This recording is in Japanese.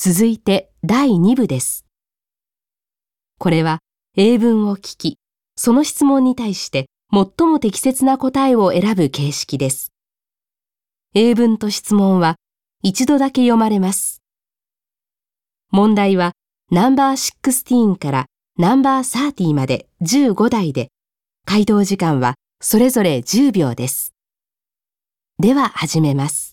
続いて第2部です。これは英文を聞き、その質問に対して最も適切な答えを選ぶ形式です。英文と質問は一度だけ読まれます。問題はナンバー16からナンバー30まで15台で、回答時間はそれぞれ10秒です。では始めます。